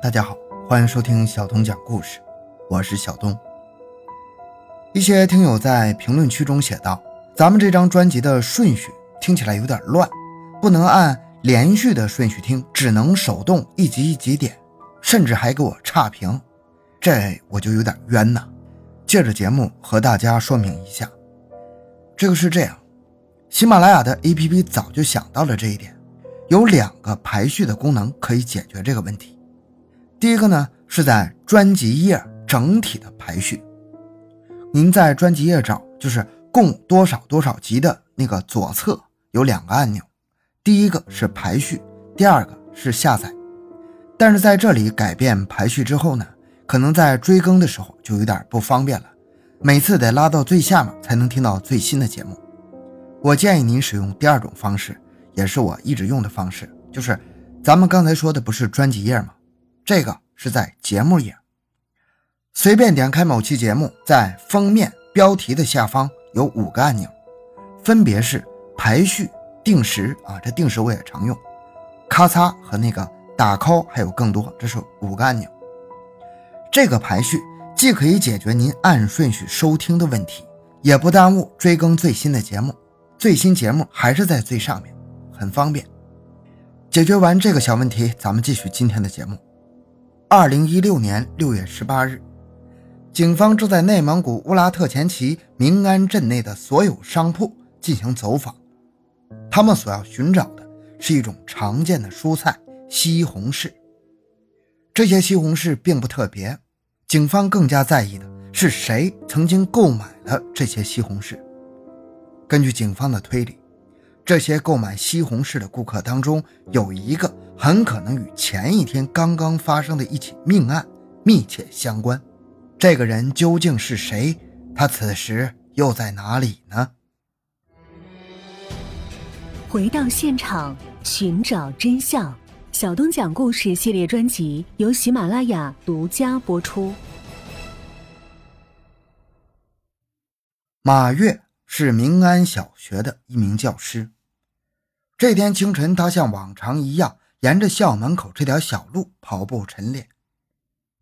大家好，欢迎收听小东讲故事，我是小东。一些听友在评论区中写道：“咱们这张专辑的顺序听起来有点乱，不能按连续的顺序听，只能手动一集一集点，甚至还给我差评，这我就有点冤呐。”借着节目和大家说明一下，这个是这样，喜马拉雅的 APP 早就想到了这一点，有两个排序的功能可以解决这个问题。第一个呢，是在专辑页整体的排序。您在专辑页找，就是共多少多少集的那个左侧有两个按钮，第一个是排序，第二个是下载。但是在这里改变排序之后呢，可能在追更的时候就有点不方便了，每次得拉到最下面才能听到最新的节目。我建议您使用第二种方式，也是我一直用的方式，就是咱们刚才说的不是专辑页吗？这个是在节目页，随便点开某期节目，在封面标题的下方有五个按钮，分别是排序、定时啊，这定时我也常用，咔嚓和那个打 call，还有更多，这是五个按钮。这个排序既可以解决您按顺序收听的问题，也不耽误追更最新的节目，最新节目还是在最上面，很方便。解决完这个小问题，咱们继续今天的节目。二零一六年六月十八日，警方正在内蒙古乌拉特前旗明安镇内的所有商铺进行走访。他们所要寻找的是一种常见的蔬菜——西红柿。这些西红柿并不特别，警方更加在意的是谁曾经购买了这些西红柿。根据警方的推理。这些购买西红柿的顾客当中，有一个很可能与前一天刚刚发生的一起命案密切相关。这个人究竟是谁？他此时又在哪里呢？回到现场，寻找真相。小东讲故事系列专辑由喜马拉雅独家播出。马月是明安小学的一名教师。这天清晨，他像往常一样沿着校门口这条小路跑步晨练。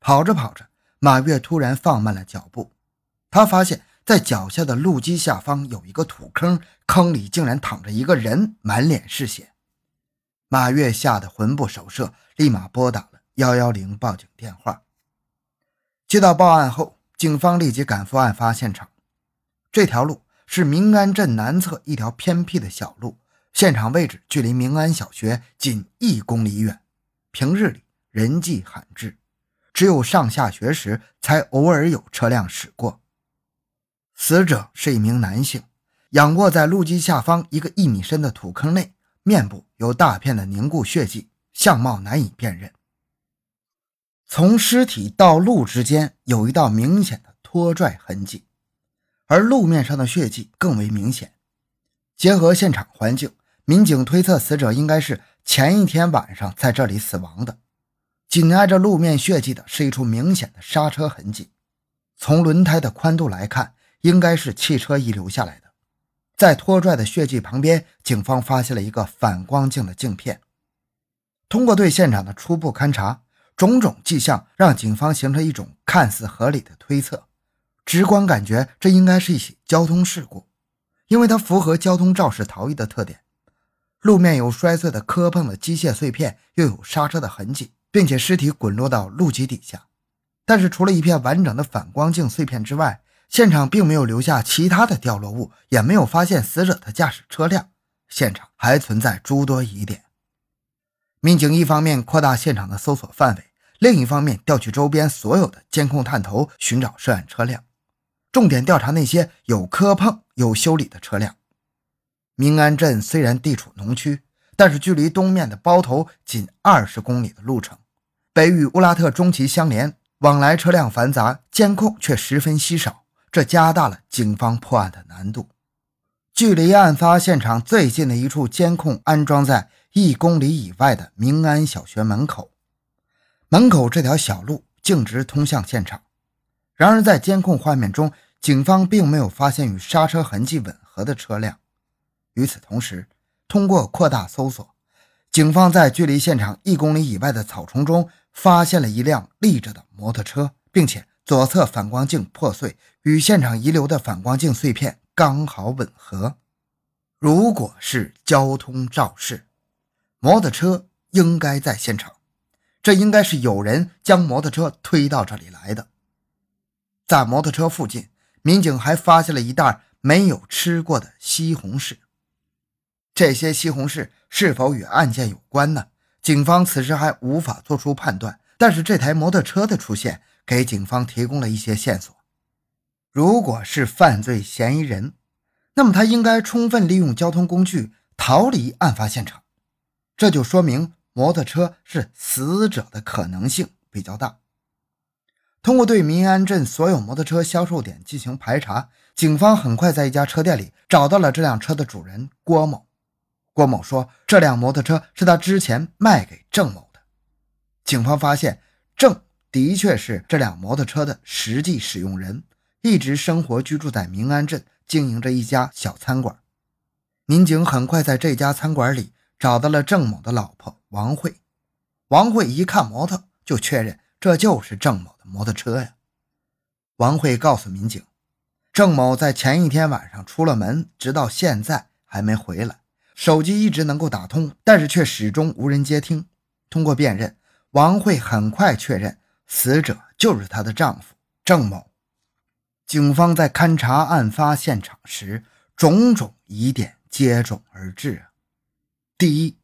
跑着跑着，马月突然放慢了脚步。他发现，在脚下的路基下方有一个土坑，坑里竟然躺着一个人，满脸是血。马月吓得魂不守舍，立马拨打了幺幺零报警电话。接到报案后，警方立即赶赴案发现场。这条路是明安镇南侧一条偏僻的小路。现场位置距离明安小学仅一公里远，平日里人迹罕至，只有上下学时才偶尔有车辆驶过。死者是一名男性，仰卧在路基下方一个一米深的土坑内，面部有大片的凝固血迹，相貌难以辨认。从尸体到路之间有一道明显的拖拽痕迹，而路面上的血迹更为明显。结合现场环境。民警推测，死者应该是前一天晚上在这里死亡的。紧挨着路面血迹的是一处明显的刹车痕迹，从轮胎的宽度来看，应该是汽车遗留下来的。在拖拽的血迹旁边，警方发现了一个反光镜的镜片。通过对现场的初步勘查，种种迹象让警方形成一种看似合理的推测：直观感觉这应该是一起交通事故，因为它符合交通肇事逃逸的特点。路面有摔碎的磕碰的机械碎片，又有刹车的痕迹，并且尸体滚落到路基底下。但是，除了一片完整的反光镜碎片之外，现场并没有留下其他的掉落物，也没有发现死者的驾驶车辆。现场还存在诸多疑点。民警一方面扩大现场的搜索范围，另一方面调取周边所有的监控探头，寻找涉案车辆，重点调查那些有磕碰、有修理的车辆。明安镇虽然地处农区，但是距离东面的包头仅二十公里的路程，北与乌拉特中旗相连，往来车辆繁杂，监控却十分稀少，这加大了警方破案的难度。距离案发现场最近的一处监控安装在一公里以外的明安小学门口，门口这条小路径直通向现场。然而，在监控画面中，警方并没有发现与刹车痕迹吻合的车辆。与此同时，通过扩大搜索，警方在距离现场一公里以外的草丛中发现了一辆立着的摩托车，并且左侧反光镜破碎，与现场遗留的反光镜碎片刚好吻合。如果是交通肇事，摩托车应该在现场，这应该是有人将摩托车推到这里来的。在摩托车附近，民警还发现了一袋没有吃过的西红柿。这些西红柿是否与案件有关呢？警方此时还无法做出判断。但是这台摩托车的出现给警方提供了一些线索。如果是犯罪嫌疑人，那么他应该充分利用交通工具逃离案发现场，这就说明摩托车是死者的可能性比较大。通过对民安镇所有摩托车销售点进行排查，警方很快在一家车店里找到了这辆车的主人郭某。郭某说，这辆摩托车是他之前卖给郑某的。警方发现，郑的确是这辆摩托车的实际使用人，一直生活居住在民安镇。经营着一家小餐馆，民警很快在这家餐馆里找到了郑某的老婆王慧。王慧一看摩托，就确认这就是郑某的摩托车呀。王慧告诉民警，郑某在前一天晚上出了门，直到现在还没回来，手机一直能够打通，但是却始终无人接听。通过辨认，王慧很快确认死者就是她的丈夫郑某。警方在勘查案发现场时，种种疑点接踵而至啊！第一，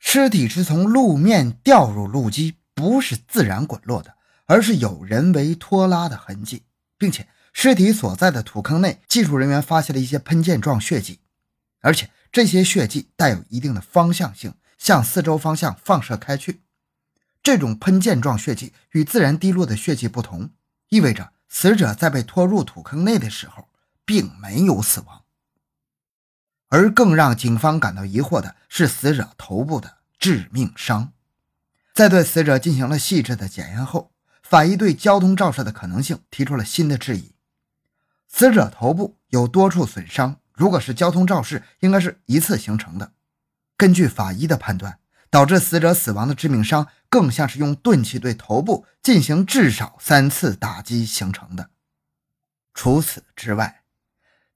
尸体是从路面掉入路基，不是自然滚落的，而是有人为拖拉的痕迹，并且尸体所在的土坑内，技术人员发现了一些喷溅状血迹，而且这些血迹带有一定的方向性，向四周方向放射开去。这种喷溅状血迹与自然滴落的血迹不同，意味着。死者在被拖入土坑内的时候，并没有死亡。而更让警方感到疑惑的是，死者头部的致命伤。在对死者进行了细致的检验后，法医对交通肇事的可能性提出了新的质疑。死者头部有多处损伤，如果是交通肇事，应该是一次形成的。根据法医的判断。导致死者死亡的致命伤，更像是用钝器对头部进行至少三次打击形成的。除此之外，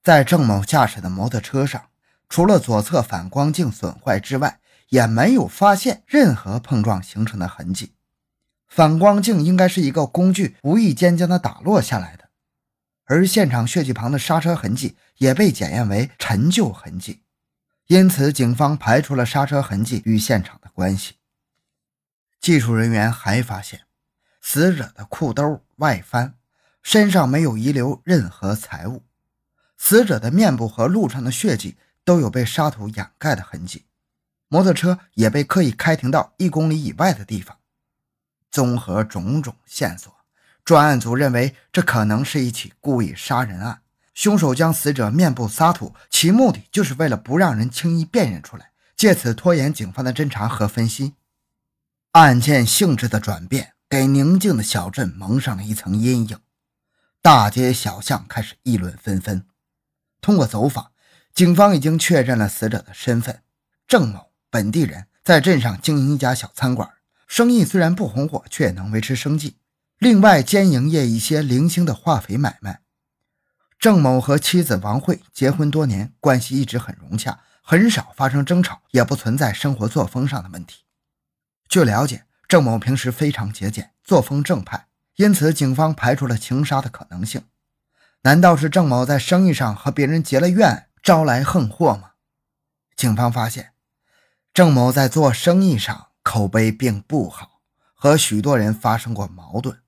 在郑某驾驶的摩托车上，除了左侧反光镜损坏之外，也没有发现任何碰撞形成的痕迹。反光镜应该是一个工具无意间将它打落下来的，而现场血迹旁的刹车痕迹也被检验为陈旧痕迹。因此，警方排除了刹车痕迹与现场的关系。技术人员还发现，死者的裤兜外翻，身上没有遗留任何财物。死者的面部和路上的血迹都有被沙土掩盖的痕迹。摩托车也被刻意开停到一公里以外的地方。综合种种线索，专案组认为这可能是一起故意杀人案。凶手将死者面部撒土，其目的就是为了不让人轻易辨认出来，借此拖延警方的侦查和分析。案件性质的转变给宁静的小镇蒙上了一层阴影，大街小巷开始议论纷纷。通过走访，警方已经确认了死者的身份：郑某，本地人，在镇上经营一家小餐馆，生意虽然不红火，却能维持生计。另外，兼营业一些零星的化肥买卖。郑某和妻子王慧结婚多年，关系一直很融洽，很少发生争吵，也不存在生活作风上的问题。据了解，郑某平时非常节俭，作风正派，因此警方排除了情杀的可能性。难道是郑某在生意上和别人结了怨，招来横祸吗？警方发现，郑某在做生意上口碑并不好，和许多人发生过矛盾。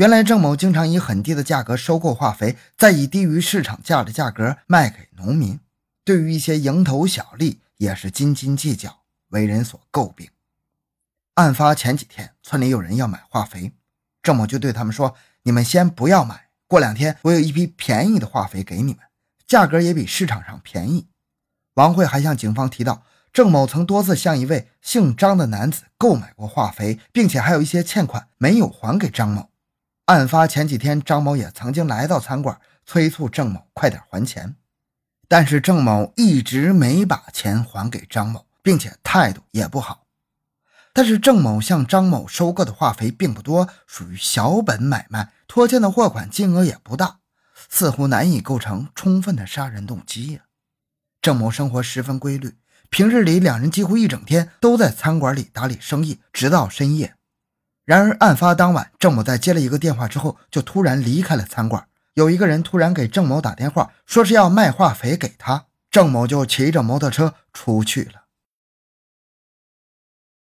原来郑某经常以很低的价格收购化肥，再以低于市场价的价格卖给农民。对于一些蝇头小利，也是斤斤计较，为人所诟病。案发前几天，村里有人要买化肥，郑某就对他们说：“你们先不要买，过两天我有一批便宜的化肥给你们，价格也比市场上便宜。”王慧还向警方提到，郑某曾多次向一位姓张的男子购买过化肥，并且还有一些欠款没有还给张某。案发前几天，张某也曾经来到餐馆催促郑某快点还钱，但是郑某一直没把钱还给张某，并且态度也不好。但是郑某向张某收购的化肥并不多，属于小本买卖，拖欠的货款金额也不大，似乎难以构成充分的杀人动机呀。郑某生活十分规律，平日里两人几乎一整天都在餐馆里打理生意，直到深夜。然而案发当晚，郑某在接了一个电话之后，就突然离开了餐馆。有一个人突然给郑某打电话，说是要卖化肥给他，郑某就骑着摩托车出去了。